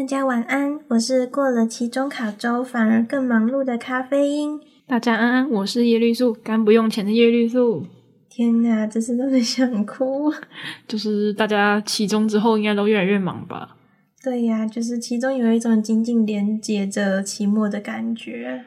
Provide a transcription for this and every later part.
大家晚安，我是过了期中考周反而更忙碌的咖啡因。大家安安，我是叶绿素，干不用钱的叶绿素。天哪，这次都是想哭。就是大家期中之后应该都越来越忙吧？对呀，就是其中有一种紧紧连接着期末的感觉。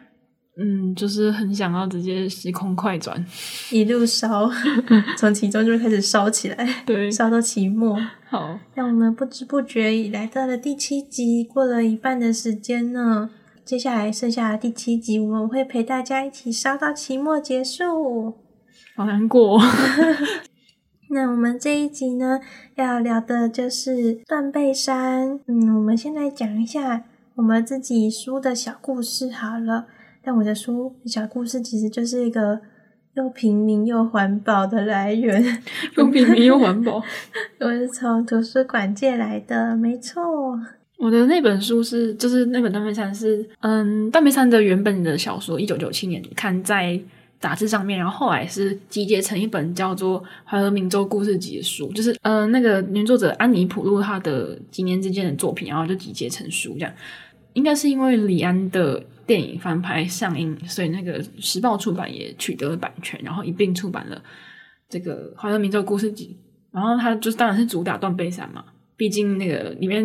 嗯，就是很想要直接时空快转，一路烧，从其中就开始烧起来，对，烧到期末。好，让我们不知不觉已来到了第七集，过了一半的时间呢。接下来剩下的第七集，我们会陪大家一起烧到期末结束。好难过。那我们这一集呢，要聊的就是断背山。嗯，我们先来讲一下我们自己书的小故事好了。但我的书小故事其实就是一个又平民又环保的来源，又平民又环保。我是从图书馆借来的，没错。我的那本书是，就是那本《断背山》是，嗯，《断背山》的原本的小说，一九九七年看在杂志上面，然后后来是集结成一本叫做《怀俄明州故事集》的书，就是，嗯，那个原作者安妮普路他的几年之间的作品，然后就集结成书这样。应该是因为李安的电影翻拍上映，所以那个时报出版也取得了版权，然后一并出版了这个《怀俄明州故事集》。然后它就是当然是主打断背山嘛，毕竟那个里面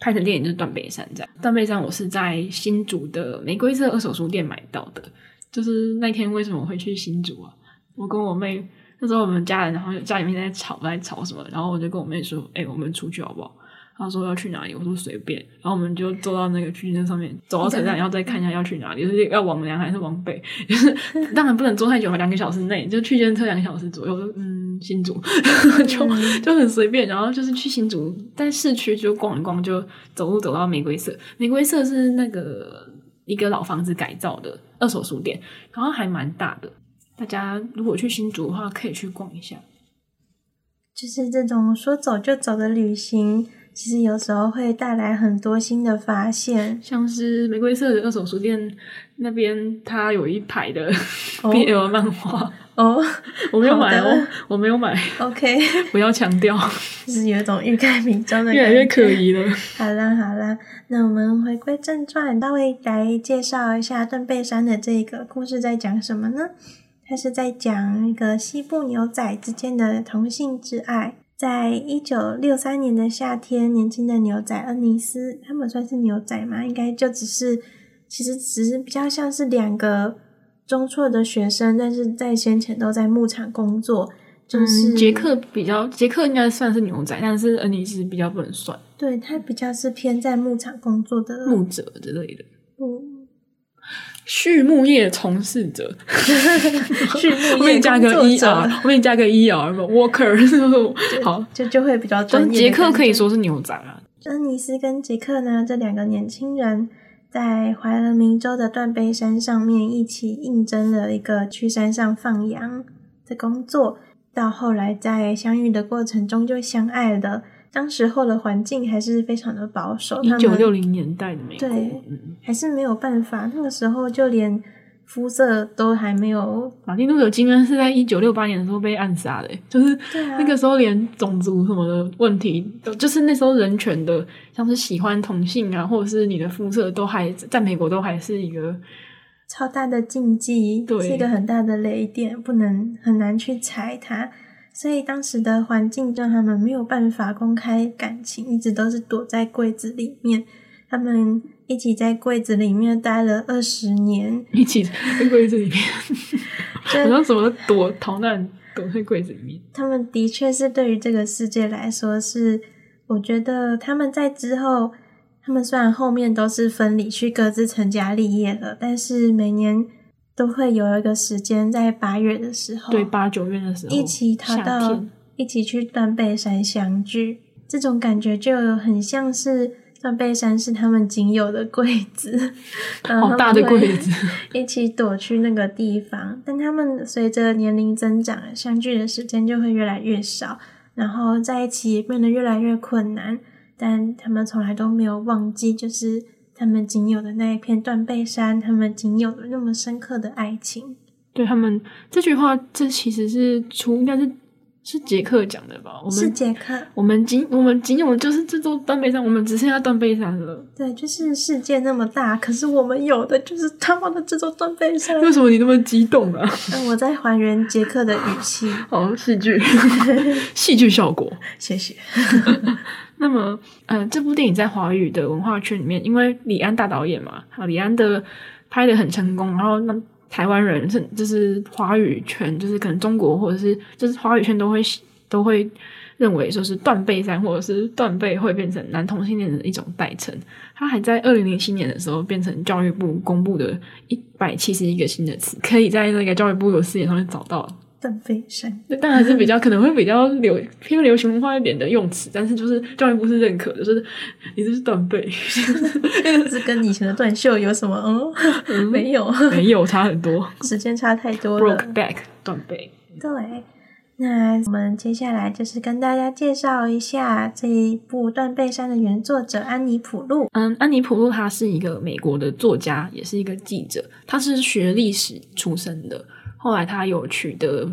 拍成电影就是断背山这样。断背山我是在新竹的玫瑰色二手书店买到的。就是那天为什么会去新竹啊？我跟我妹那时候我们家人，然后家里面在吵在吵什么，然后我就跟我妹说：“哎、我们出去好不好？”他说要去哪里，我说随便，然后我们就坐到那个区间上面，走到车站，然后再看一下要去哪里，就是要往南还是往北，就是当然不能坐太久嘛，两个小时内就区间车两个小时左右，嗯，新竹 就就很随便，然后就是去新竹，在市区就逛一逛，就走路走到玫瑰色，玫瑰色是那个一个老房子改造的二手书店，然后还蛮大的，大家如果去新竹的话，可以去逛一下，就是这种说走就走的旅行。其实有时候会带来很多新的发现，像是玫瑰色的二手书店那边，它有一排的 BL 漫画哦，我没有买哦，我没有买。OK，不要强调，就是有一种欲盖弥彰的感觉，越来越可疑了。好啦好啦，那我们回归正传，大卫来介绍一下断背山的这个故事在讲什么呢？它是在讲一个西部牛仔之间的同性之爱。在一九六三年的夏天，年轻的牛仔恩尼斯，他们算是牛仔吗？应该就只是，其实只是比较像是两个中辍的学生，但是在先前都在牧场工作。就是杰克比较，杰克应该算是牛仔，但是恩尼斯比较不能算。对，他比较是偏在牧场工作的牧者之类的。嗯。畜牧业从事者，畜牧业 后面加个 er，后面加个 er，worker，好，就就会比较专业。杰克可以说是牛仔啊。恩尼斯跟杰克呢，这两个年轻人在怀俄明州的断背山上面一起应征了一个去山上放羊的工作，到后来在相遇的过程中就相爱了。当时候的环境还是非常的保守，一九六零年代的美国，对，还是没有办法。那个时候就连肤色都还没有。马丁路德金恩是在一九六八年的时候被暗杀的，就是那个时候连种族什么的问题，都就是那时候人权的，像是喜欢同性啊，或者是你的肤色都还在美国都还是一个超大的禁忌，对，是一个很大的雷点，不能很难去踩它。所以当时的环境让他们没有办法公开感情，一直都是躲在柜子里面。他们一起在柜子里面待了二十年，一起在柜子里面，好像什么躲逃难躲在柜子里面。他们的确是对于这个世界来说是，我觉得他们在之后，他们虽然后面都是分离去各自成家立业了，但是每年。都会有一个时间，在八月的时候，对，八九月的时候，一起逃到，一起去断背山相聚。这种感觉就有很像是断背山是他们仅有的柜子，好大的柜子，一起躲去那个地方。但他们随着年龄增长，相聚的时间就会越来越少，然后在一起也变得越来越困难。但他们从来都没有忘记，就是。他们仅有的那一片断背山，他们仅有的那么深刻的爱情。对他们这句话，这其实是出应该是是杰克讲的吧？我们是杰克。我们仅我们仅有就是这座断背山，我们只剩下断背山了。对，就是世界那么大，可是我们有的就是他妈的这座断背山。为什么你那么激动啊？嗯，我在还原杰克的语气。哦，戏剧，戏剧效果。谢谢。那么，呃，这部电影在华语的文化圈里面，因为李安大导演嘛，啊，李安的拍的很成功，然后那。台湾人 是就是华语圈，就是可能中国或者是就是华语圈都会都会认为说是断背山或者是断背会变成男同性恋的一种代称。他还在二零零七年的时候变成教育部公布的一百七十一个新的词，可以在那个教育部的字典上面找到。断背山，但还是比较可能会比较流偏流行文化一点的用词，但是就是教育部是认可的，就是你这是断背，这跟以前的断袖有什么？嗯，嗯 没有，没有差很多，时间差太多了。Broke back，断背。对，那我们接下来就是跟大家介绍一下这一部《断背山》的原作者安妮普路。嗯，安妮普路她是一个美国的作家，也是一个记者，她是学历史出身的。后来他有取得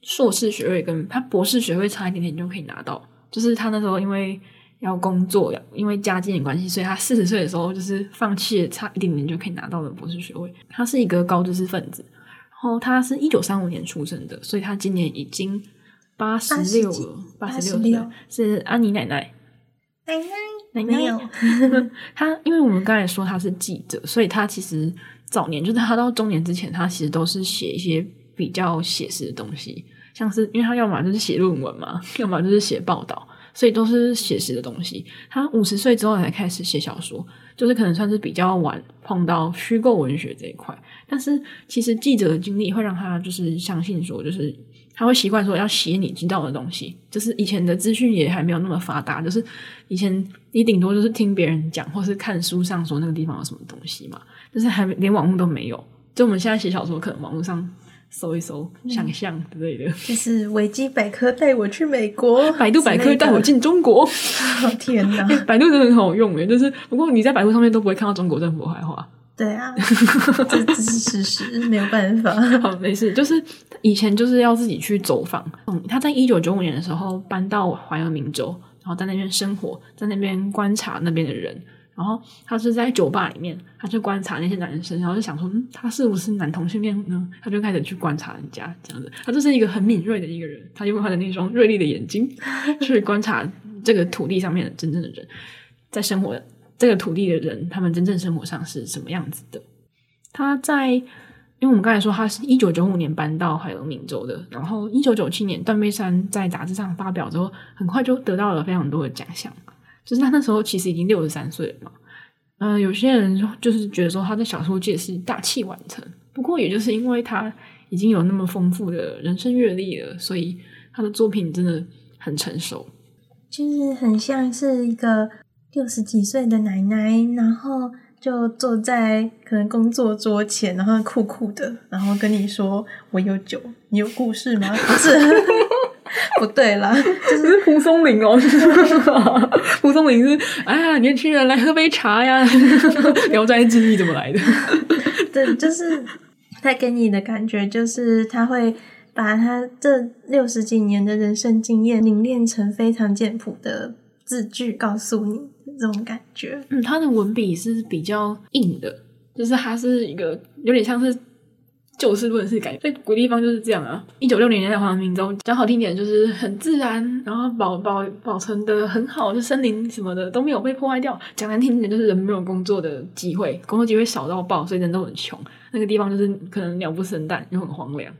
硕士学位，跟他博士学位差一点点就可以拿到。就是他那时候因为要工作，因为家境的关系，所以他四十岁的时候就是放弃了，差一点点就可以拿到的博士学位。他是一个高知识分子，然后他是一九三五年出生的，所以他今年已经八十六了，八十六岁，是安妮奶奶。奶奶，奶奶有 他，因为我们刚才说他是记者，所以他其实。早年就是他到中年之前，他其实都是写一些比较写实的东西，像是因为他要么就是写论文嘛，要么就是写报道，所以都是写实的东西。他五十岁之后才开始写小说，就是可能算是比较晚碰到虚构文学这一块。但是其实记者的经历会让他就是相信说，就是他会习惯说要写你知道的东西。就是以前的资讯也还没有那么发达，就是以前你顶多就是听别人讲，或是看书上说那个地方有什么东西嘛。就是还连网络都没有，就我们现在写小说，可能网络上搜一搜，嗯、想象之类的。就是维基百科带我去美国，百度百科带我进中国。天哪，百度真的很好用诶，就是不过你在百度上面都不会看到中国政府坏话。对啊，这这是事实，没有办法。好，没事。就是以前就是要自己去走访。嗯，他在一九九五年的时候搬到怀俄明州，然后在那边生活，在那边观察那边的人。然后他是在酒吧里面，他就观察那些男生，然后就想说，嗯，他是不是男同性恋呢？他就开始去观察人家这样子。他就是一个很敏锐的一个人，他就用他的那双锐利的眼睛 去观察这个土地上面的真正的人，在生活这个土地的人，他们真正生活上是什么样子的。他在，因为我们刚才说他是一九九五年搬到海俄明州的，然后一九九七年断背山在杂志上发表之后，很快就得到了非常多的奖项。就是他那时候其实已经六十三岁了嘛，嗯、呃，有些人就是觉得说他在小说界是大器晚成，不过也就是因为他已经有那么丰富的人生阅历了，所以他的作品真的很成熟，就是很像是一个六十几岁的奶奶，然后就坐在可能工作桌前，然后酷酷的，然后跟你说：“我有酒，你有故事吗？”不是。不对啦，就是蒲松龄哦。蒲松龄是哎呀，年轻人来喝杯茶呀。聊斋志异怎么来的？对，就是他给你的感觉，就是他会把他这六十几年的人生经验凝练成非常简朴的字句，告诉你这种感觉。嗯，他的文笔是比较硬的，就是他是一个有点像是。就事论事感觉，所以鬼地方就是这样啊。一九六零年在怀俄明州，讲好听点就是很自然，然后保保保存的很好，就森林什么的都没有被破坏掉。讲难听点就是人没有工作的机会，工作机会少到爆，所以人都很穷。那个地方就是可能鸟不生蛋，又很荒凉。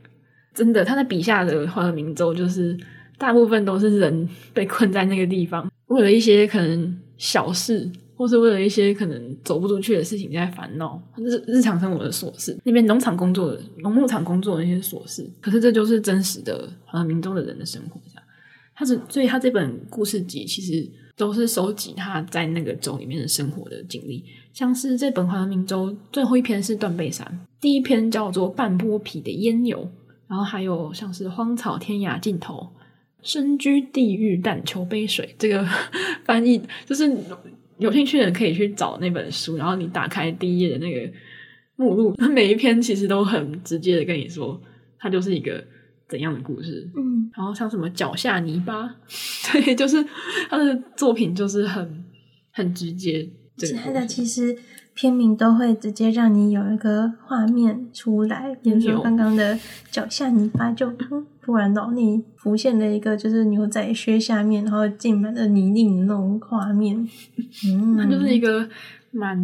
真的，他在笔下的怀俄明州就是大部分都是人被困在那个地方，为了一些可能小事。或是为了一些可能走不出去的事情在烦恼，日日常生活的琐事，那边农场工作的农牧场工作的那些琐事，可是这就是真实的怀俄明州的人的生活。这样，他是所以他这本故事集其实都是收集他在那个州里面的生活的经历，像是这本怀俄明州最后一篇是断背山，第一篇叫做半剥皮的烟油，然后还有像是荒草天涯尽头，身居地狱但求杯水，这个 翻译就是。有兴趣的人可以去找那本书，然后你打开第一页的那个目录，它每一篇其实都很直接的跟你说，它就是一个怎样的故事。嗯，然后像什么脚下泥巴，对，就是他的作品就是很很直接。对他的其实片名都会直接让你有一个画面出来，比如说刚刚的脚下泥巴就，就突然脑里浮现了一个就是牛仔靴下面然后浸满了泥泞的那种画面。嗯，他就是一个蛮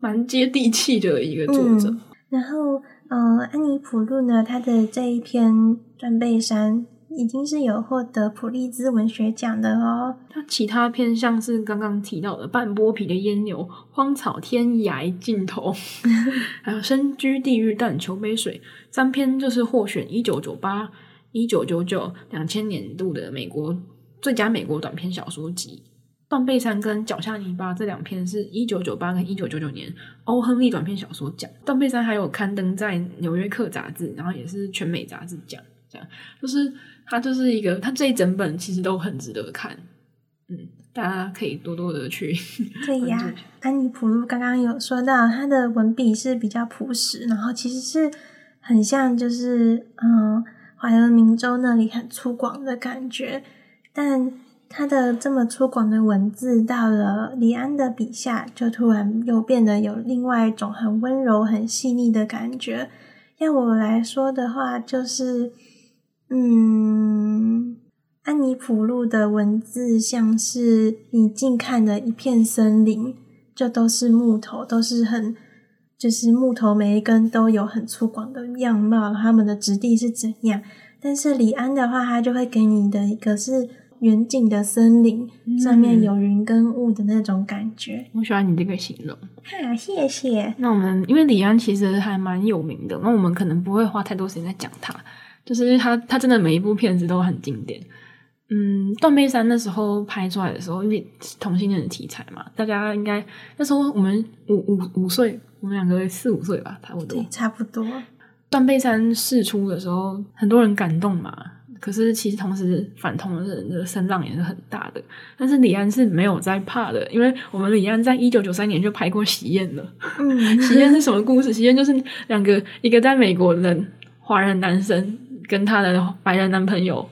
蛮接地气的一个作者。嗯、然后，呃，安妮普路呢，他的这一篇《断背山》。已经是有获得普利兹文学奖的哦。它其他篇像是刚刚提到的《半剥皮的烟牛》《荒草天涯尽头》，还有《身居地狱但求杯水》，三篇就是获选一九九八、一九九九、两千年度的美国最佳美国短篇小说集。《断背山》跟《脚下泥巴》这两篇是一九九八跟一九九九年欧亨利短篇小说奖。《断背山》还有刊登在《纽约客》杂志，然后也是全美杂志奖，这样就是。它就是一个，它这一整本其实都很值得看，嗯，大家可以多多的去。对呀，安妮普路刚刚有说到，他的文笔是比较朴实，然后其实是很像，就是嗯，怀俄明州那里很粗犷的感觉，但他的这么粗犷的文字，到了李安的笔下，就突然又变得有另外一种很温柔、很细腻的感觉。要我来说的话，就是。嗯，安妮普路的文字像是你近看的一片森林，就都是木头，都是很，就是木头每一根都有很粗犷的样貌，它们的质地是怎样？但是李安的话，他就会给你的一个是远景的森林，嗯、上面有云跟雾的那种感觉。我喜欢你这个形容，哈，谢谢。那我们因为李安其实还蛮有名的，那我们可能不会花太多时间在讲他。就是他，他真的每一部片子都很经典。嗯，断背山那时候拍出来的时候，因为同性恋的题材嘛，大家应该那时候我们五五五岁，我们两个四五岁吧，差不多。对，差不多。断背山试出的时候，很多人感动嘛。可是其实同时反同的人的声浪也是很大的。但是李安是没有在怕的，因为我们李安在一九九三年就拍过《喜宴》了。嗯，《喜宴》是什么故事？《喜宴》就是两个一个在美国人华人男生。跟她的白人男朋友，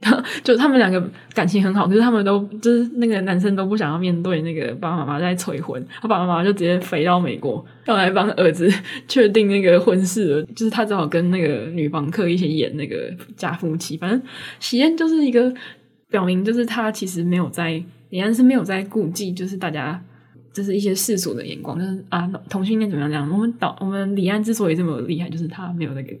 就他们两个感情很好，可是他们都就是那个男生都不想要面对那个爸爸妈妈在催婚，他爸爸妈妈就直接飞到美国，要来帮儿子确定那个婚事了，就是他只好跟那个女房客一起演那个假夫妻。反正喜宴就是一个表明，就是他其实没有在，李安是没有在顾忌，就是大家就是一些世俗的眼光，就是啊同性恋怎么样这样。我们导我们李安之所以这么厉害，就是他没有那个。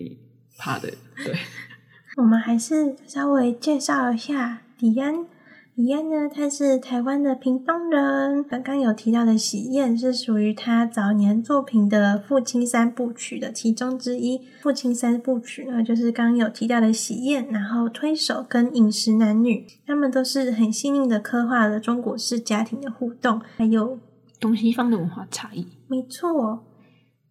怕的，对。我们还是稍微介绍一下李安。李安呢，他是台湾的屏东人。刚刚有提到的《喜宴》是属于他早年作品的《父亲三部曲》的其中之一。《父亲三部曲》呢，就是刚刚有提到的《喜宴》，然后《推手》跟《饮食男女》，他们都是很细腻的刻画了中国式家庭的互动，还有东西方的文化差异。没错。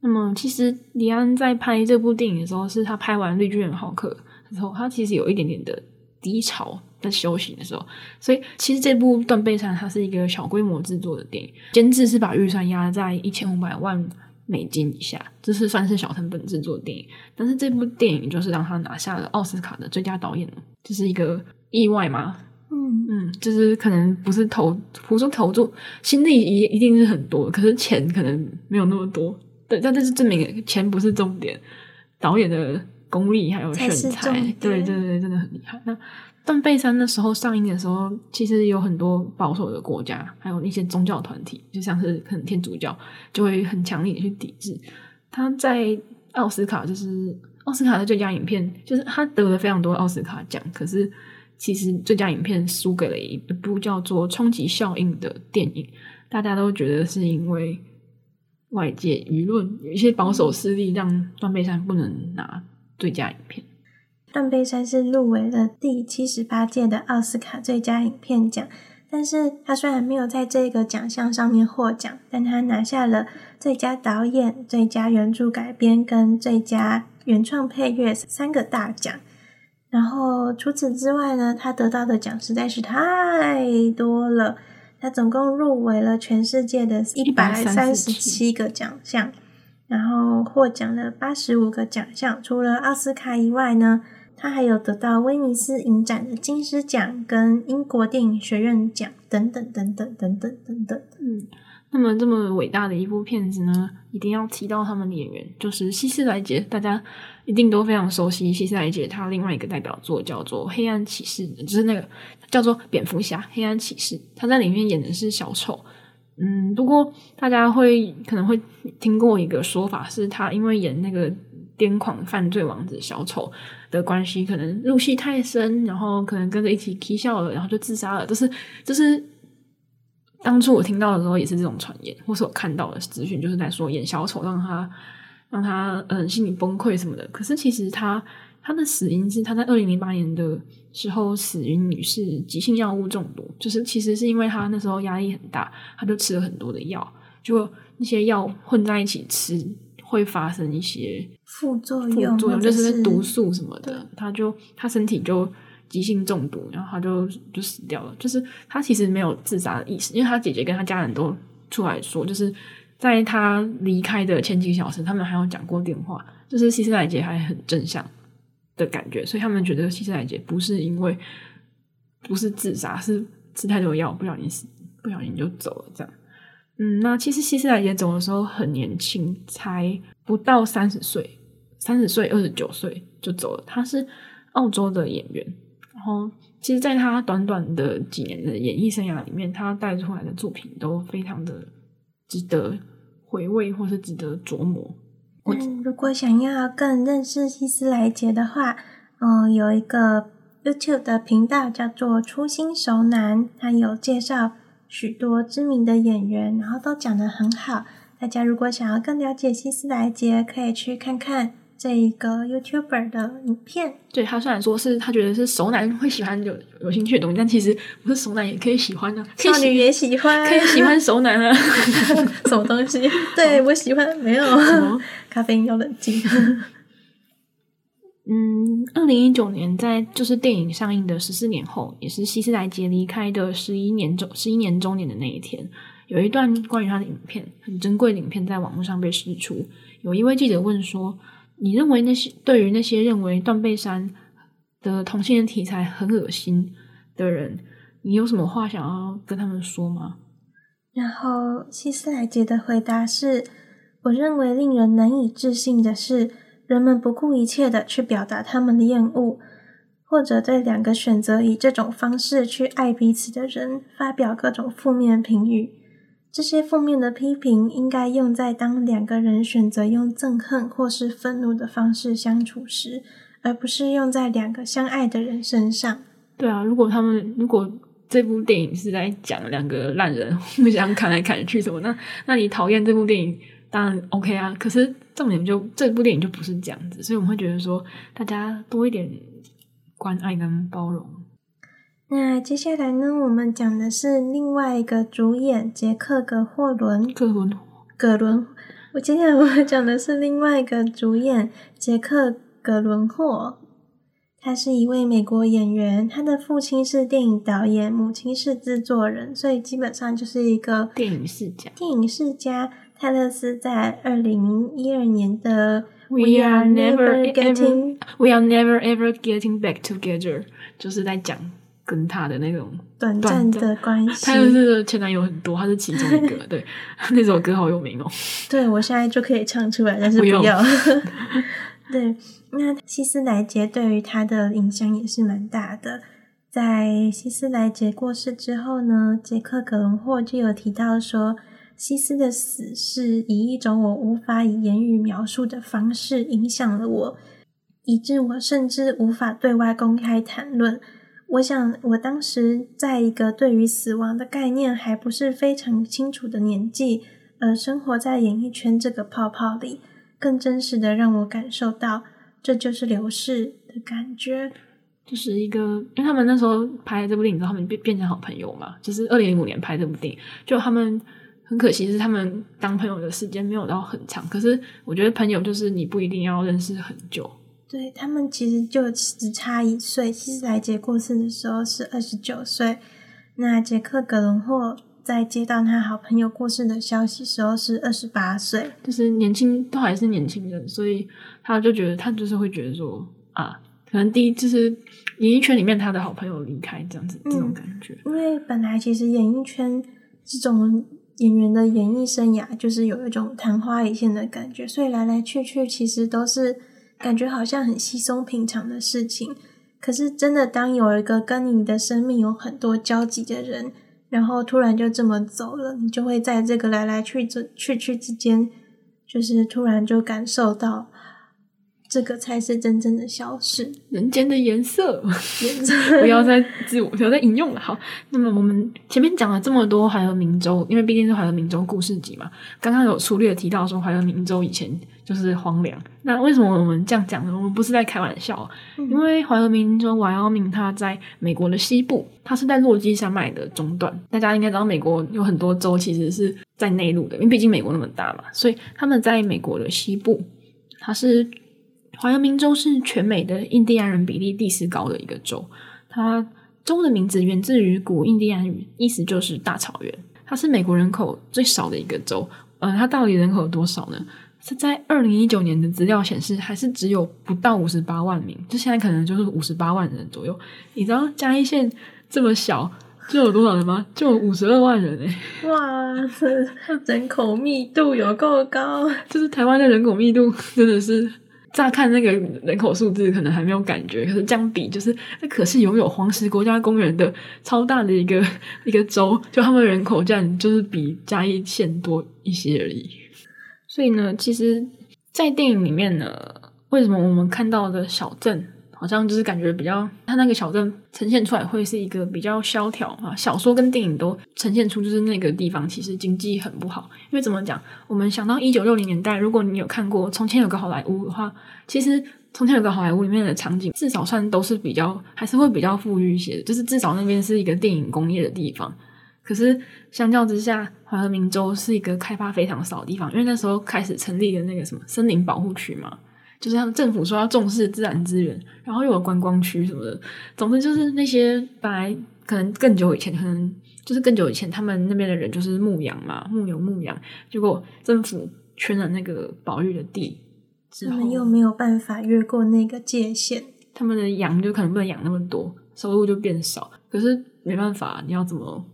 那么，其实李安在拍这部电影的时候，是他拍完《绿巨人浩克》之后，他其实有一点点的低潮，在休息的时候。所以，其实这部《断背山》它是一个小规模制作的电影，监制是把预算压在一千五百万美金以下，这是算是小成本制作的电影。但是这部电影就是让他拿下了奥斯卡的最佳导演，这是一个意外吗？嗯嗯，就是可能不是投，不是投注心力一一定是很多，可是钱可能没有那么多。对，但这是证明钱不是重点，导演的功力还有选材，对对对，真的很厉害。那《断背山》那时候上映的时候，其实有很多保守的国家，还有一些宗教团体，就像是可能天主教，就会很强烈的去抵制。他在奥斯卡，就是奥斯卡的最佳影片，就是他得了非常多奥斯卡奖，可是其实最佳影片输给了一部叫做《冲击效应》的电影，大家都觉得是因为。外界舆论有一些保守势力让《断背山》不能拿最佳影片。《断背山》是入围了第七十八届的奥斯卡最佳影片奖，但是他虽然没有在这个奖项上面获奖，但他拿下了最佳导演、最佳原著改编跟最佳原创配乐三个大奖。然后除此之外呢，他得到的奖实在是太多了。他总共入围了全世界的一百三十七个奖项，然后获奖了八十五个奖项。除了奥斯卡以外呢，他还有得到威尼斯影展的金狮奖跟英国电影学院奖等等等等等等等等。嗯，那么这么伟大的一部片子呢，一定要提到他们的演员，就是希斯莱杰，大家一定都非常熟悉希斯莱杰。他另外一个代表作叫做《黑暗骑士》，就是那个叫做蝙蝠侠《黑暗骑士》，他在里面演的是小丑。嗯，不过大家会可能会听过一个说法，是他因为演那个。癫狂犯罪王子小丑的关系，可能入戏太深，然后可能跟着一起啼笑了，然后就自杀了。就是就是，当初我听到的时候也是这种传言，或是我看到的资讯，就是在说演小丑让他让他嗯心理崩溃什么的。可是其实他他的死因是他在二零零八年的时候死于女士急性药物中毒，就是其实是因为他那时候压力很大，他就吃了很多的药，就那些药混在一起吃。会发生一些副作用，副作用就是毒素什么的，他就他身体就急性中毒，然后他就就死掉了。就是他其实没有自杀的意思，因为他姐姐跟他家人都出来说，就是在他离开的前几个小时，他们还有讲过电话，就是希斯莱杰还很正向的感觉，所以他们觉得希斯莱杰不是因为不是自杀，是吃太多药不小心死，不小心就走了这样。嗯，那其实希斯莱杰走的时候很年轻，才不到三十岁，三十岁二十九岁就走了。他是澳洲的演员，后其实，在他短短的几年的演艺生涯里面，他带出来的作品都非常的值得回味，或是值得琢磨。嗯，如果想要更认识希斯莱杰的话，嗯、有一个 YouTube 的频道叫做“初心熟男”，他有介绍。许多知名的演员，然后都讲得很好。大家如果想要更了解希斯莱杰，可以去看看这一个 YouTuber 的影片。对，他虽然说是他觉得是熟男会喜欢有有兴趣的东西，但其实不是熟男也可以喜欢的，少女也喜欢，可以喜欢熟男啊。什么东西？对，我喜欢，没有咖啡因要冷静。嗯，二零一九年在就是电影上映的十四年后，也是希斯莱杰离开的十一年中十一年周年的那一天，有一段关于他的影片，很珍贵的影片在网络上被释出。有一位记者问说：“你认为那些对于那些认为断背山的同性恋题材很恶心的人，你有什么话想要跟他们说吗？”然后希斯莱杰的回答是：“我认为令人难以置信的是。”人们不顾一切的去表达他们的厌恶，或者对两个选择以这种方式去爱彼此的人发表各种负面评语。这些负面的批评应该用在当两个人选择用憎恨或是愤怒的方式相处时，而不是用在两个相爱的人身上。对啊，如果他们如果这部电影是在讲两个烂人 互相砍来砍去什么，那那你讨厌这部电影？当然 OK 啊，可是重点就这部电影就不是这样子，所以我们会觉得说，大家多一点关爱跟包容。那接下来呢，我们讲的是另外一个主演杰克·格霍伦。葛伦，葛伦。我接下来我们讲的是另外一个主演杰克·葛伦霍，他是一位美国演员，他的父亲是电影导演，母亲是制作人，所以基本上就是一个电影世家。电影世家。泰勒斯在二零一二年的 We are never getting We are never ever getting back together，就是在讲跟他的那种短暂的关 系。泰勒斯的前男友很多，他是其中一个。对，那首歌好有名哦。对，我现在就可以唱出来，但是不要。不 对，那希斯莱杰对于他的影响也是蛮大的。在希斯莱杰过世之后呢，杰克·格伦霍就有提到说。希斯的死是以一种我无法以言语描述的方式影响了我，以致我甚至无法对外公开谈论。我想，我当时在一个对于死亡的概念还不是非常清楚的年纪，而生活在演艺圈这个泡泡里，更真实的让我感受到这就是流逝的感觉。就是一个，因为他们那时候拍这部电影之后，他们变变成好朋友嘛。就是二零零五年拍这部电影，就他们。很可惜是他们当朋友的时间没有到很长，可是我觉得朋友就是你不一定要认识很久。对，他们其实就只差一岁，希斯莱杰过世的时候是二十九岁，那杰克·葛伦霍在接到他好朋友过世的消息时候是二十八岁，就是年轻都还是年轻人，所以他就觉得他就是会觉得说啊，可能第一就是演艺圈里面他的好朋友离开这样子，这种感觉。因为本来其实演艺圈这种演员的演艺生涯就是有一种昙花一现的感觉，所以来来去去其实都是感觉好像很稀松平常的事情。可是真的，当有一个跟你的生命有很多交集的人，然后突然就这么走了，你就会在这个来来去去去之间，就是突然就感受到。这个才是真正的消失，人间的颜色。颜色 不要再自我，不要再引用了。好，那么我们前面讲了这么多怀俄明州，因为毕竟是怀俄明州故事集嘛。刚刚有粗略提到说怀俄明州以前就是荒凉。那为什么我们这样讲呢？我们不是在开玩笑，嗯、因为怀俄明州 Wyoming 它在美国的西部，它是在落基山脉的中段。大家应该知道，美国有很多州其实是在内陆的，因为毕竟美国那么大嘛，所以他们在美国的西部，它是。怀俄明州是全美的印第安人比例第四高的一个州，它州的名字源自于古印第安语，意思就是大草原。它是美国人口最少的一个州，呃，它到底人口有多少呢？是在二零一九年的资料显示，还是只有不到五十八万名，就现在可能就是五十八万人左右。你知道嘉义县这么小，就有多少人吗？就有五十二万人诶、欸、哇，这人口密度有够高，就是台湾的人口密度真的是。乍看那个人口数字可能还没有感觉，可是这样比就是，那可是拥有黄石国家公园的超大的一个一个州，就他们人口占就是比嘉义县多一些而已。所以呢，其实，在电影里面呢，为什么我们看到的小镇？好像就是感觉比较，它那个小镇呈现出来会是一个比较萧条啊。小说跟电影都呈现出，就是那个地方其实经济很不好。因为怎么讲，我们想到一九六零年代，如果你有看过《从前有个好莱坞》的话，其实《从前有个好莱坞》里面的场景至少算都是比较，还是会比较富裕一些的，就是至少那边是一个电影工业的地方。可是相较之下，怀俄明州是一个开发非常少的地方，因为那时候开始成立的那个什么森林保护区嘛。就是他们政府说要重视自然资源，然后又有观光区什么的。总之就是那些本来可能更久以前，可能就是更久以前，他们那边的人就是牧羊嘛，牧牛牧羊。结果政府圈了那个保育的地之后，他们又没有办法越过那个界限，他们的羊就可能不能养那么多，收入就变少。可是没办法，你要怎么？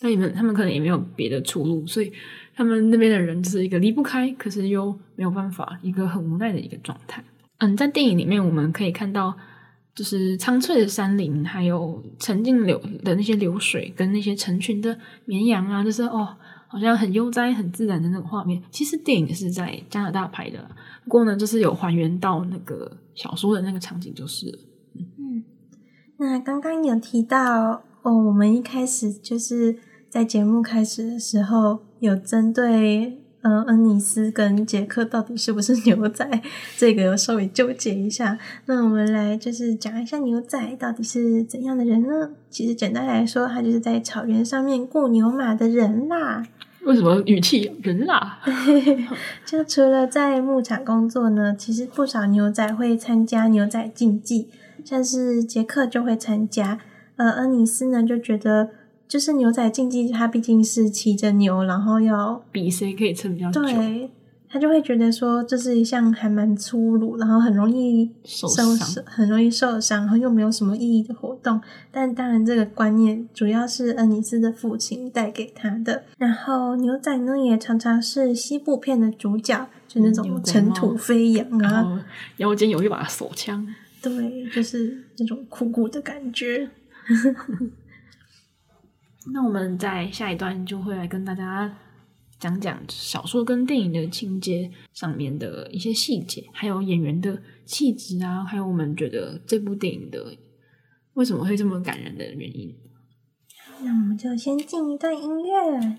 那你们他们可能也没有别的出路，所以。他们那边的人就是一个离不开，可是又没有办法，一个很无奈的一个状态。嗯，在电影里面我们可以看到，就是苍翠的山林，还有沉静流的那些流水，跟那些成群的绵羊啊，就是哦，好像很悠哉、很自然的那种画面。其实电影是在加拿大拍的，不过呢，就是有还原到那个小说的那个场景，就是。嗯，那刚刚有提到哦，我们一开始就是在节目开始的时候。有针对嗯，恩尼斯跟杰克到底是不是牛仔，这个有稍微纠结一下。那我们来就是讲一下牛仔到底是怎样的人呢？其实简单来说，他就是在草原上面雇牛马的人啦。为什么语气人啦？就除了在牧场工作呢，其实不少牛仔会参加牛仔竞技，像是杰克就会参加。呃，恩尼斯呢就觉得。就是牛仔竞技，他毕竟是骑着牛，然后要比谁可以撑比较久。对，他就会觉得说这是一项还蛮粗鲁，然后很容易受伤，很容易受伤，然后又没有什么意义的活动。但当然，这个观念主要是恩尼斯的父亲带给他的。然后牛仔呢，也常常是西部片的主角，就那种尘土飞扬啊，腰间有一把手枪。对，就是那种酷酷的感觉。那我们在下一段就会来跟大家讲讲小说跟电影的情节上面的一些细节，还有演员的气质啊，还有我们觉得这部电影的为什么会这么感人的原因。那我们就先进一段音乐。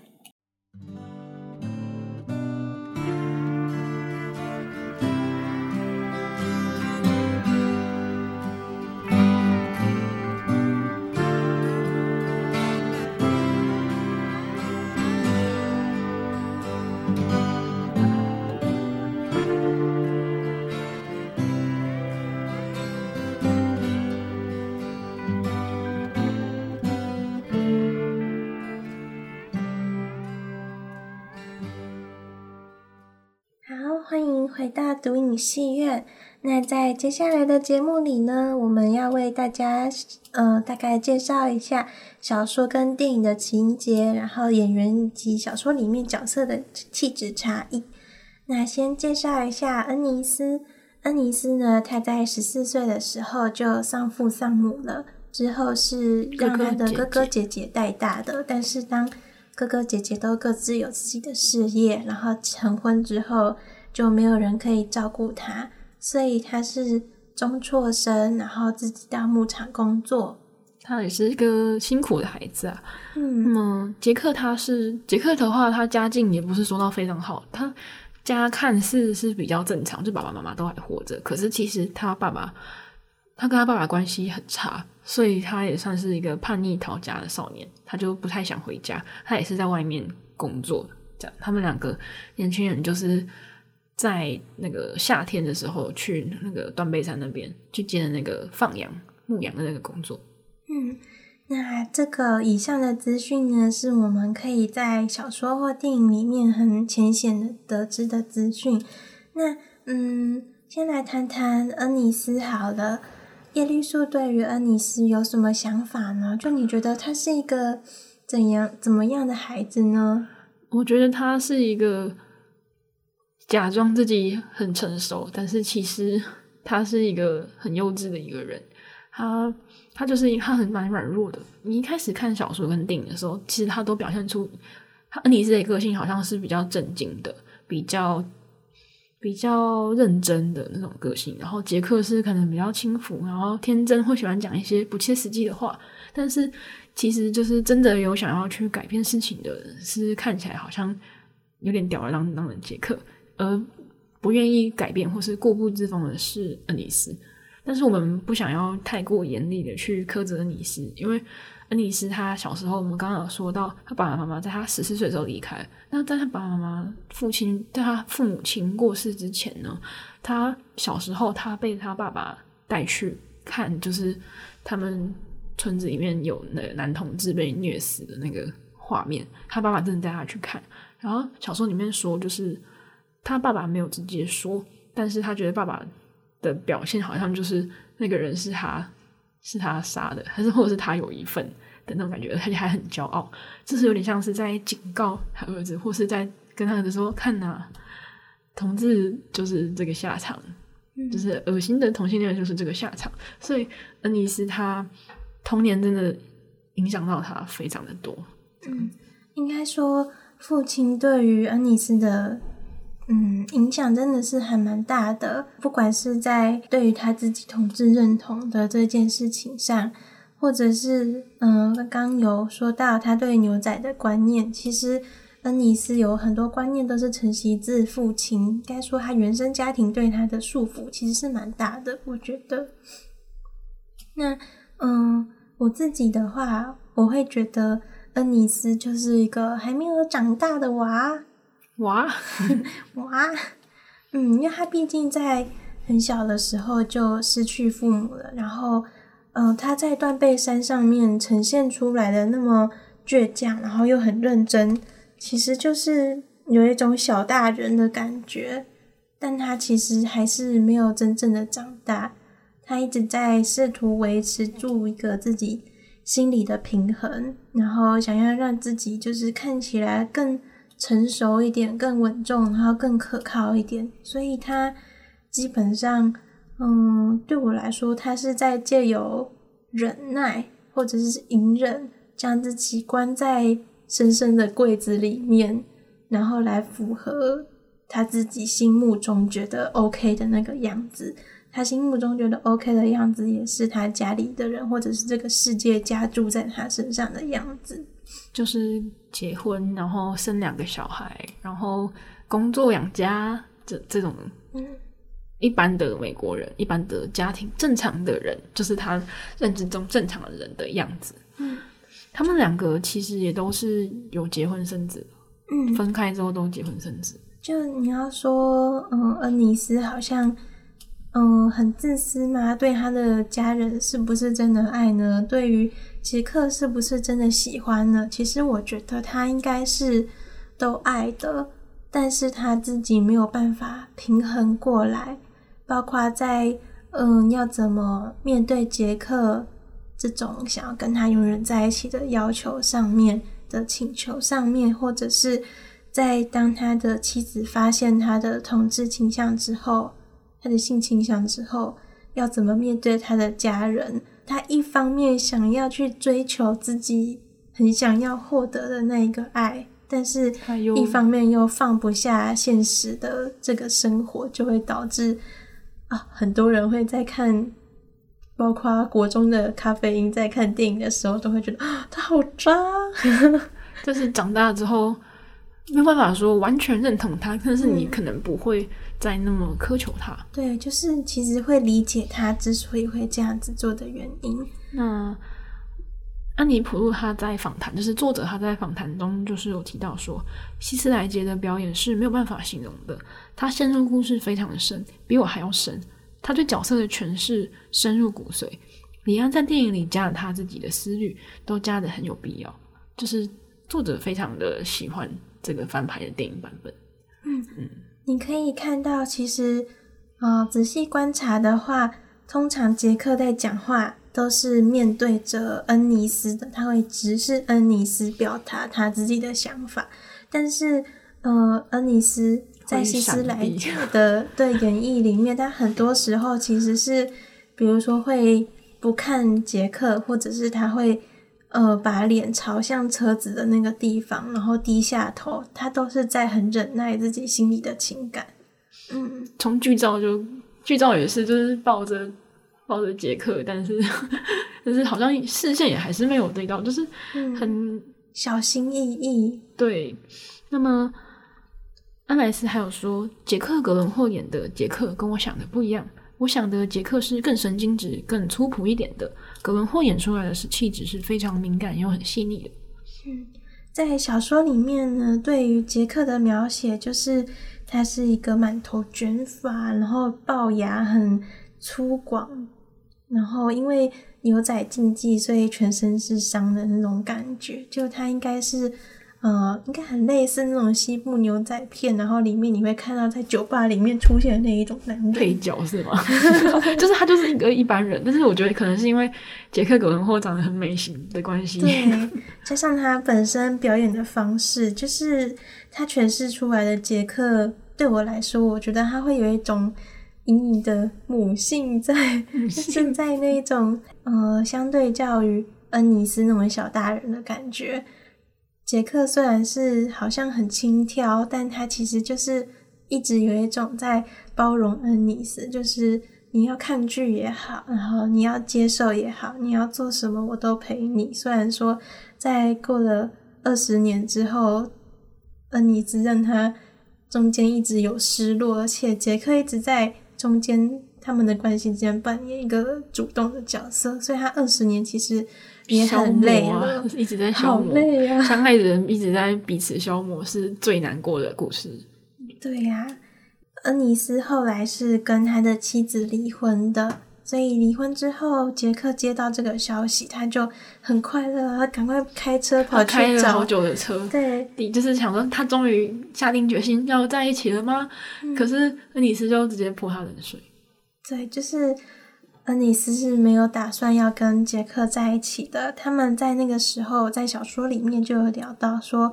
回到独影戏院。那在接下来的节目里呢，我们要为大家呃大概介绍一下小说跟电影的情节，然后演员以及小说里面角色的气质差异。那先介绍一下恩尼斯。恩尼斯呢，他在十四岁的时候就丧父丧母了，之后是让他的哥哥姐姐带大的。但是当哥哥姐姐都各自有自己的事业，然后成婚之后，就没有人可以照顾他，所以他是中辍生，然后自己到牧场工作。他也是一个辛苦的孩子啊。嗯，那么杰克他是杰克的话，他家境也不是说到非常好，他家看似是比较正常，就爸爸妈妈都还活着，可是其实他爸爸。他跟他爸爸关系很差，所以他也算是一个叛逆逃家的少年。他就不太想回家，他也是在外面工作。这样，他们两个年轻人就是在那个夏天的时候去那个断背山那边去接的那个放羊牧羊的那个工作。嗯，那这个以上的资讯呢，是我们可以在小说或电影里面很浅显的得知的资讯。那嗯，先来谈谈恩尼斯好了。叶绿素对于恩尼斯有什么想法呢？就你觉得他是一个怎样怎么样的孩子呢？我觉得他是一个假装自己很成熟，但是其实他是一个很幼稚的一个人。他他就是他很蛮软弱的。你一开始看小说跟电影的时候，其实他都表现出他恩尼斯的个性好像是比较正经的，比较。比较认真的那种个性，然后杰克是可能比较轻浮，然后天真，会喜欢讲一些不切实际的话。但是其实就是真的有想要去改变事情的人，是看起来好像有点吊儿郎当的杰克，而不愿意改变或是固步自封的是恩尼斯。但是我们不想要太过严厉的去苛责恩尼斯，因为。恩尼斯他小时候，我们刚刚有说到，他爸爸妈妈在他十四岁时候离开。那在他爸爸妈妈父亲在他父母亲过世之前呢，他小时候他被他爸爸带去看，就是他们村子里面有那男同志被虐死的那个画面。他爸爸真的带他去看。然后小说里面说，就是他爸爸没有直接说，但是他觉得爸爸的表现好像就是那个人是他。是他杀的，还是或者是他有一份的那种感觉，而且还很骄傲，这是有点像是在警告他儿子，或是在跟他儿子说：“看呐，同志就是这个下场，嗯、就是恶心的同性恋就是这个下场。”所以恩尼斯他童年真的影响到他非常的多。嗯，应该说父亲对于恩尼斯的。嗯，影响真的是还蛮大的，不管是在对于他自己同志认同的这件事情上，或者是嗯，刚有说到他对牛仔的观念，其实恩尼斯有很多观念都是承袭自父亲，该说他原生家庭对他的束缚其实是蛮大的，我觉得。那嗯，我自己的话，我会觉得恩尼斯就是一个还没有长大的娃。哇 哇，嗯，因为他毕竟在很小的时候就失去父母了，然后，嗯、呃，他在断背山上面呈现出来的那么倔强，然后又很认真，其实就是有一种小大人的感觉，但他其实还是没有真正的长大，他一直在试图维持住一个自己心理的平衡，然后想要让自己就是看起来更。成熟一点，更稳重，然后更可靠一点。所以他基本上，嗯，对我来说，他是在借由忍耐或者是隐忍，将自己关在深深的柜子里面，然后来符合他自己心目中觉得 OK 的那个样子。他心目中觉得 OK 的样子，也是他家里的人或者是这个世界加注在他身上的样子。就是结婚，然后生两个小孩，然后工作养家，这这种一般的美国人，一般的家庭，正常的人，就是他认知中正常的人的样子。嗯，他们两个其实也都是有结婚生子，嗯，分开之后都结婚生子。就你要说，嗯，恩尼斯好像。嗯，很自私吗？对他的家人是不是真的爱呢？对于杰克是不是真的喜欢呢？其实我觉得他应该是都爱的，但是他自己没有办法平衡过来，包括在嗯要怎么面对杰克这种想要跟他永远在一起的要求上面的请求上面，或者是在当他的妻子发现他的同志倾向之后，他的性倾向之后，要怎么面对他的家人？他一方面想要去追求自己很想要获得的那一个爱，但是一方面又放不下现实的这个生活，就会导致啊，很多人会在看，包括国中的咖啡因，在看电影的时候，都会觉得啊，他好渣。就是长大之后没有办法说完全认同他，但是你可能不会再那么苛求他。嗯。对，就是其实会理解他之所以会这样子做的原因。那。安妮普路他在访谈，就是作者他在访谈中就是有提到说，希斯莱杰的表演是没有办法形容的，他陷入故事非常的深，比我还要深。他对角色的诠释深入骨髓。李安在电影里加了他自己的思虑，都加得很有必要。就是作者非常的喜欢这个翻拍的电影版本。嗯嗯，你可以看到，其实啊、呃，仔细观察的话，通常杰克在讲话。都是面对着恩尼斯的，他会直视恩尼斯，表达他自己的想法。但是，呃，恩尼斯在希斯莱特的的演绎里面，他很多时候其实是，比如说会不看杰克，或者是他会呃把脸朝向车子的那个地方，然后低下头，他都是在很忍耐自己心里的情感。嗯，从剧照就剧照也是，就是抱着。抱着杰克，但是 但是好像视线也还是没有对到，就是很、嗯、小心翼翼。对，那么安莱斯还有说，杰克·格伦霍演的杰克跟我想的不一样，我想的杰克是更神经质、更粗朴一点的，葛伦霍演出来的是气质是非常敏感又很细腻的。嗯，在小说里面呢，对于杰克的描写就是他是一个满头卷发，然后龅牙很粗犷。然后因为牛仔竞技，所以全身是伤的那种感觉，就他应该是，呃，应该很类似那种西部牛仔片，然后里面你会看到在酒吧里面出现的那一种男人配角是吗？就是他就是一个一般人，但是我觉得可能是因为杰克·葛伦霍长得很美型的关系，对，加上他本身表演的方式，就是他诠释出来的杰克，对我来说，我觉得他会有一种。隐隐的母性在，是在那种呃，相对较于恩尼斯那种小大人的感觉。杰克虽然是好像很轻佻，但他其实就是一直有一种在包容恩尼斯，就是你要抗拒也好，然后你要接受也好，你要做什么我都陪你。虽然说在过了二十年之后，恩尼斯让他中间一直有失落，而且杰克一直在。中间他们的关系之间扮演一个主动的角色，所以他二十年其实也很累了，啊，一直在消磨，好累啊！相爱的人一直在彼此消磨，是最难过的故事。对呀，啊，恩尼斯后来是跟他的妻子离婚的，所以离婚之后，杰克接到这个消息，他就很快乐，他赶快开车跑去找，开了好久的车，对，你就是想说他终于下定决心要在一起了吗？嗯、可是恩尼斯就直接泼他冷水。对，就是恩尼斯是没有打算要跟杰克在一起的。他们在那个时候在小说里面就有聊到说，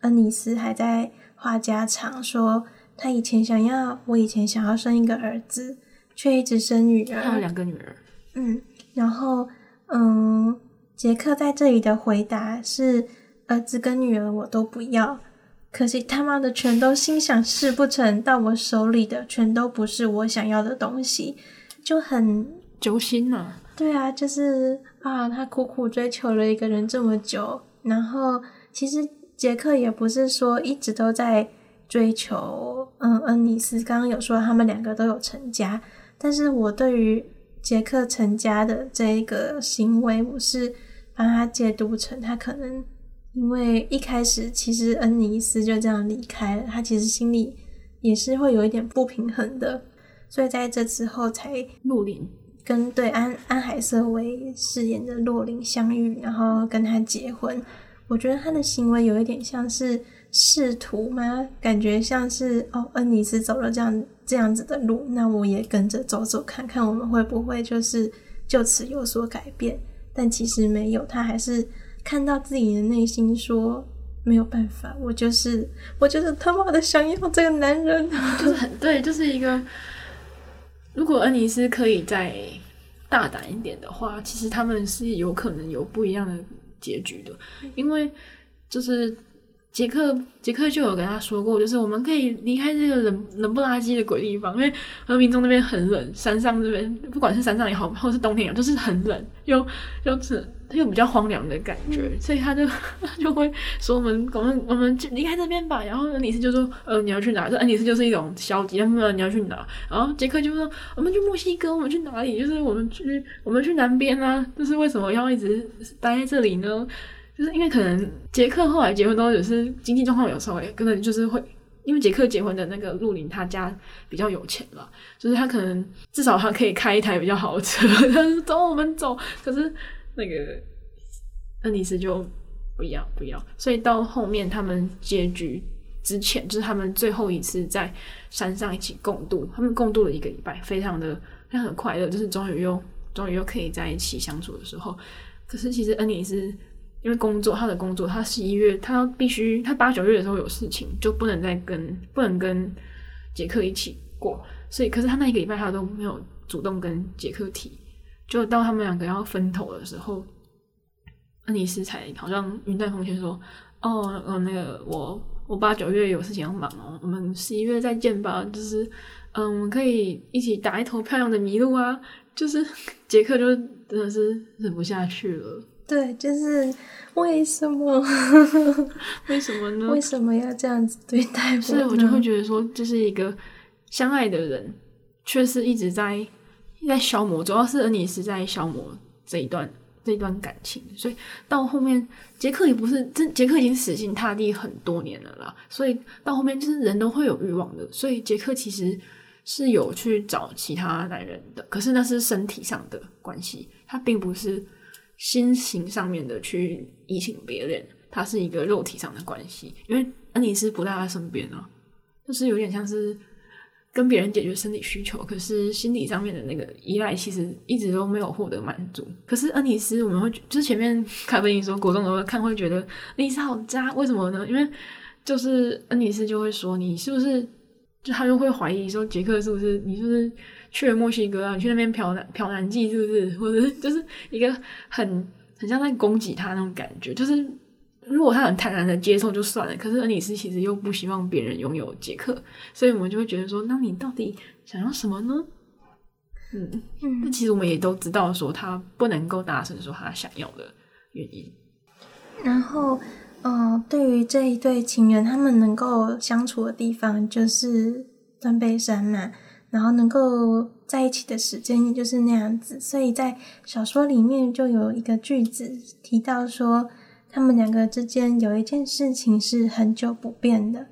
恩尼斯还在话家常，说他以前想要，我以前想要生一个儿子。却一直生女儿，他有两个女儿。嗯，然后，嗯，杰克在这里的回答是：儿子跟女儿我都不要，可惜他妈的全都心想事不成，到我手里的全都不是我想要的东西，就很揪心呐、啊。对啊，就是啊，他苦苦追求了一个人这么久，然后其实杰克也不是说一直都在追求，嗯，恩尼斯刚刚有说他们两个都有成家。但是我对于杰克成家的这一个行为，我是把他解读成他可能因为一开始其实恩尼斯就这样离开了，他其实心里也是会有一点不平衡的，所以在这之后才洛林跟对安安海瑟薇饰演的洛林相遇，然后跟他结婚。我觉得他的行为有一点像是仕途吗？感觉像是哦，恩尼斯走了这样这样子的路，那我也跟着走走看看，我们会不会就是就此有所改变？但其实没有，他还是看到自己的内心说没有办法，我就是我就是他妈的想要这个男人，就是很对，就是一个。如果恩尼斯可以再大胆一点的话，其实他们是有可能有不一样的结局的，因为就是。杰克，杰克就有跟他说过，就是我们可以离开这个冷冷不拉几的鬼地方，因为和平中那边很冷，山上这边不管是山上也好，或是冬天也好，就是很冷，又又是又比较荒凉的感觉，嗯、所以他就他 就会说我们我们我们离开这边吧。然后恩尼斯就说，呃，你要去哪？这恩尼斯就是一种消极，他们你要去哪？然后杰克就说，我们去墨西哥，我们去哪里？就是我们去我们去南边啊，就是为什么要一直待在这里呢？就是因为可能杰克后来结婚都也是经济状况有时候也可能就是会，因为杰克结婚的那个陆林他家比较有钱嘛，就是他可能至少他可以开一台比较好的车，他说走我们走，可是那个恩尼斯就不要不要，所以到后面他们结局之前，就是他们最后一次在山上一起共度，他们共度了一个礼拜，非常的非常快乐，就是终于又终于又可以在一起相处的时候，可是其实恩尼斯。因为工作，他的工作，他十一月，他必须，他八九月的时候有事情，就不能再跟，不能跟杰克一起过，所以，可是他那一个礼拜，他都没有主动跟杰克提，就到他们两个要分头的时候，安妮斯才好像云淡风轻说：“哦，嗯，那个我我八九月有事情要忙哦，我们十一月再见吧，就是，嗯，我们可以一起打一头漂亮的麋鹿啊。”就是 杰克就真的是忍不下去了。对，就是为什么？为什么呢？为什么要这样子对待我？所以我就会觉得说，这是一个相爱的人，却是一直在在消磨，主要是恩尼斯在消磨这一段这一段感情。所以到后面，杰克也不是真杰克已经死心塌地很多年了啦。所以到后面，就是人都会有欲望的。所以杰克其实是有去找其他男人的，可是那是身体上的关系，他并不是。心情上面的去移情别恋，他是一个肉体上的关系，因为恩尼斯不在他身边啊，就是有点像是跟别人解决生理需求，可是心理上面的那个依赖其实一直都没有获得满足。可是恩尼斯，我们会就是前面卡贝尼说，国中的会看会觉得恩尼斯好渣，为什么呢？因为就是恩尼斯就会说，你是不是就他就会怀疑说，杰克是不是你是不是？去了墨西哥啊，你去那边嫖男嫖男妓是不是？或者就是一个很很像在攻击他那种感觉。就是如果他很坦然的接受就算了，可是恩尼斯其实又不希望别人拥有杰克，所以我们就会觉得说，那你到底想要什么呢？嗯嗯，那其实我们也都知道说他不能够达成说他想要的原因。然后，呃，对于这一对情人，他们能够相处的地方就是断背山嘛。然后能够在一起的时间也就是那样子，所以在小说里面就有一个句子提到说，他们两个之间有一件事情是很久不变的，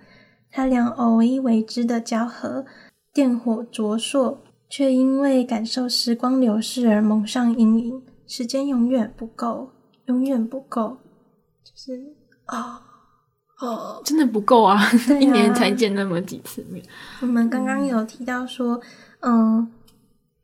他俩偶一为之的交合，电火灼烁，却因为感受时光流逝而蒙上阴影。时间永远不够，永远不够，就是啊。哦哦，真的不够啊！啊 一年才见那么几次面。我们刚刚有提到说，嗯，呃、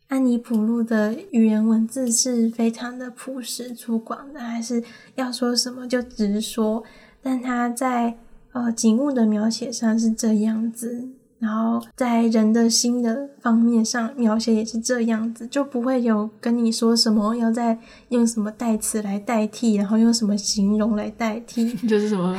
安妮普路的语言文字是非常的朴实粗犷的，还是要说什么就直说。但他在呃景物的描写上是这样子，然后在人的心的方面上描写也是这样子，就不会有跟你说什么要再用什么代词来代替，然后用什么形容来代替，就是什么。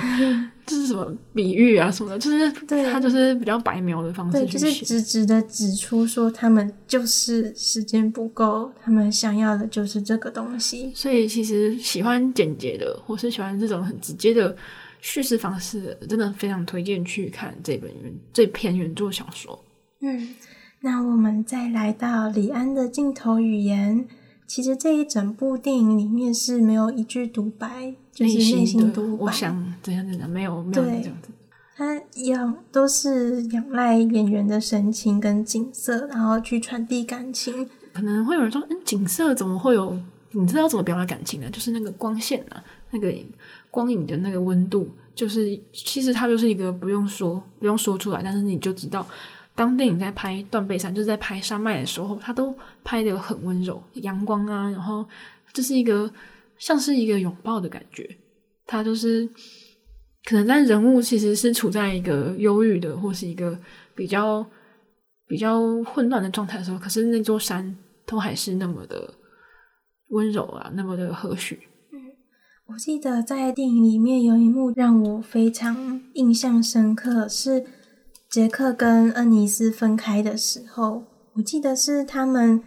这是什么比喻啊？什么的，就是对他就是比较白描的方式，对，就是直直的指出说他们就是时间不够，他们想要的就是这个东西。所以其实喜欢简洁的，或是喜欢这种很直接的叙事方式，真的非常推荐去看这本原这篇原作小说。嗯，那我们再来到李安的镜头语言。其实这一整部电影里面是没有一句独白，就是内心独白。我想怎样怎样，没有没有这样子。他仰都是仰赖演员的神情跟景色，然后去传递感情。可能会有人说，嗯，景色怎么会有？你知道怎么表达感情呢？就是那个光线啊，那个光影的那个温度，就是其实它就是一个不用说不用说出来，但是你就知道，当电影在拍断背山，就是在拍山脉的时候，它都拍得很温柔，阳光啊，然后这是一个像是一个拥抱的感觉。它就是可能在人物其实是处在一个忧郁的或是一个比较比较混乱的状态的时候，可是那座山都还是那么的温柔啊，那么的和煦。嗯我记得在电影里面有一幕让我非常印象深刻，是杰克跟恩尼斯分开的时候。我记得是他们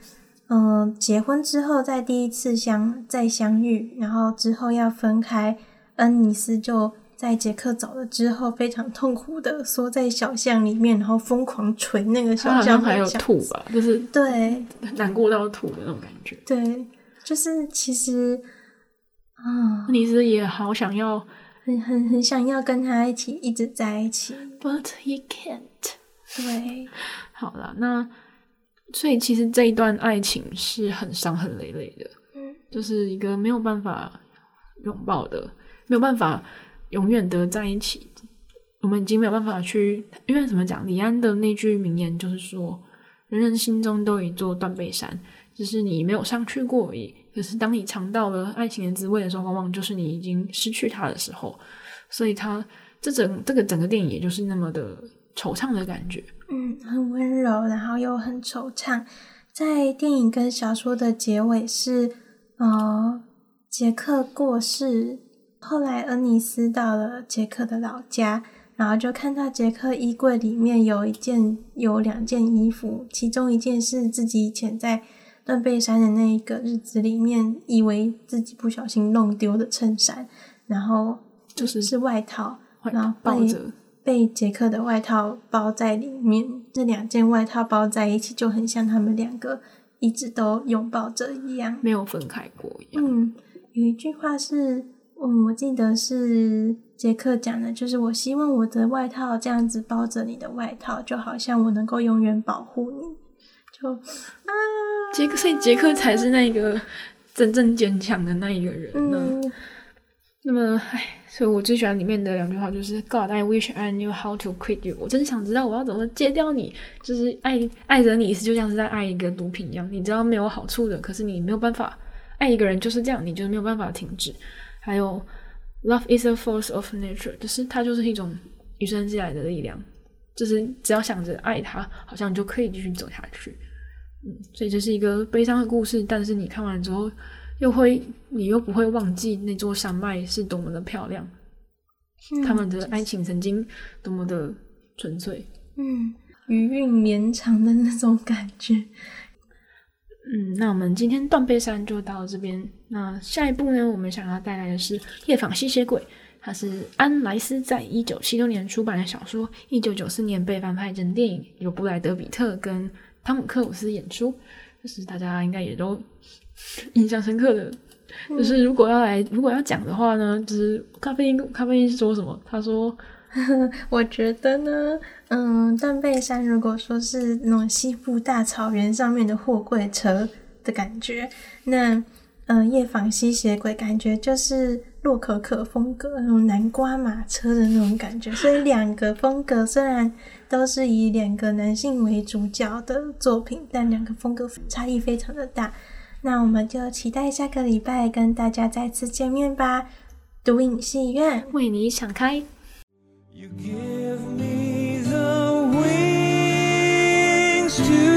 嗯、呃、结婚之后在第一次相再相遇，然后之后要分开，恩尼斯就在杰克走了之后非常痛苦的缩在小巷里面，然后疯狂捶那个小巷，还有吐吧，就是对难过到吐的那种感觉。对，就是其实。啊，你是也好想要，很很很想要跟他一起一直在一起，But he can't。对，好了，那所以其实这一段爱情是很伤痕累累的，嗯，就是一个没有办法拥抱的，没有办法永远的在一起。我们已经没有办法去，因为怎么讲？李安的那句名言就是说：“人人心中都有一座断背山，只是你没有上去过而已。”可是，当你尝到了爱情的滋味的时候，往往就是你已经失去它的时候。所以，它这整这个整个电影，也就是那么的惆怅的感觉。嗯，很温柔，然后又很惆怅。在电影跟小说的结尾是，呃，杰克过世，后来恩尼斯到了杰克的老家，然后就看到杰克衣柜里面有一件、有两件衣服，其中一件是自己以前在。断背山的那一个日子里面，以为自己不小心弄丢的衬衫，然后就是是外套，然后被被杰克的外套包在里面，这两件外套包在一起，就很像他们两个一直都拥抱着一样，没有分开过一样。嗯，有一句话是，嗯，我记得是杰克讲的，就是我希望我的外套这样子包着你的外套，就好像我能够永远保护你。就啊，杰克，所以杰克才是那个真正坚强的那一个人呢。嗯、那么，唉，所以我最喜欢里面的两句话就是 “God, I wish I knew how to quit you。”我真想知道我要怎么戒掉你，就是爱爱着你，是就像是在爱一个毒品一样，你知道没有好处的，可是你没有办法爱一个人就是这样，你就没有办法停止。还有，“Love is a force of nature”，就是它就是一种与生俱来的力量，就是只要想着爱他，好像你就可以继续走下去。嗯，所以这是一个悲伤的故事，但是你看完之后，又会，你又不会忘记那座山脉是多么的漂亮，嗯、他们的爱情曾经多么的纯粹，嗯，余韵绵长的那种感觉。嗯，那我们今天断背山就到这边。那下一步呢，我们想要带来的是《夜访吸血鬼》，它是安莱斯在一九七六年出版的小说，一九九四年被翻拍成电影，由布莱德比特跟汤姆克鲁斯演出，就是大家应该也都 印象深刻的。嗯、就是如果要来，如果要讲的话呢，就是咖啡因，咖啡因说什么？他说：“我觉得呢，嗯，断背山如果说是那种西部大草原上面的货柜车的感觉，那嗯，夜访吸血鬼感觉就是洛可可风格那种南瓜马车的那种感觉。所以两个风格虽然。”都是以两个男性为主角的作品，但两个风格差异非常的大。那我们就期待下个礼拜跟大家再次见面吧。独影戏院为你敞开。You give me the wings to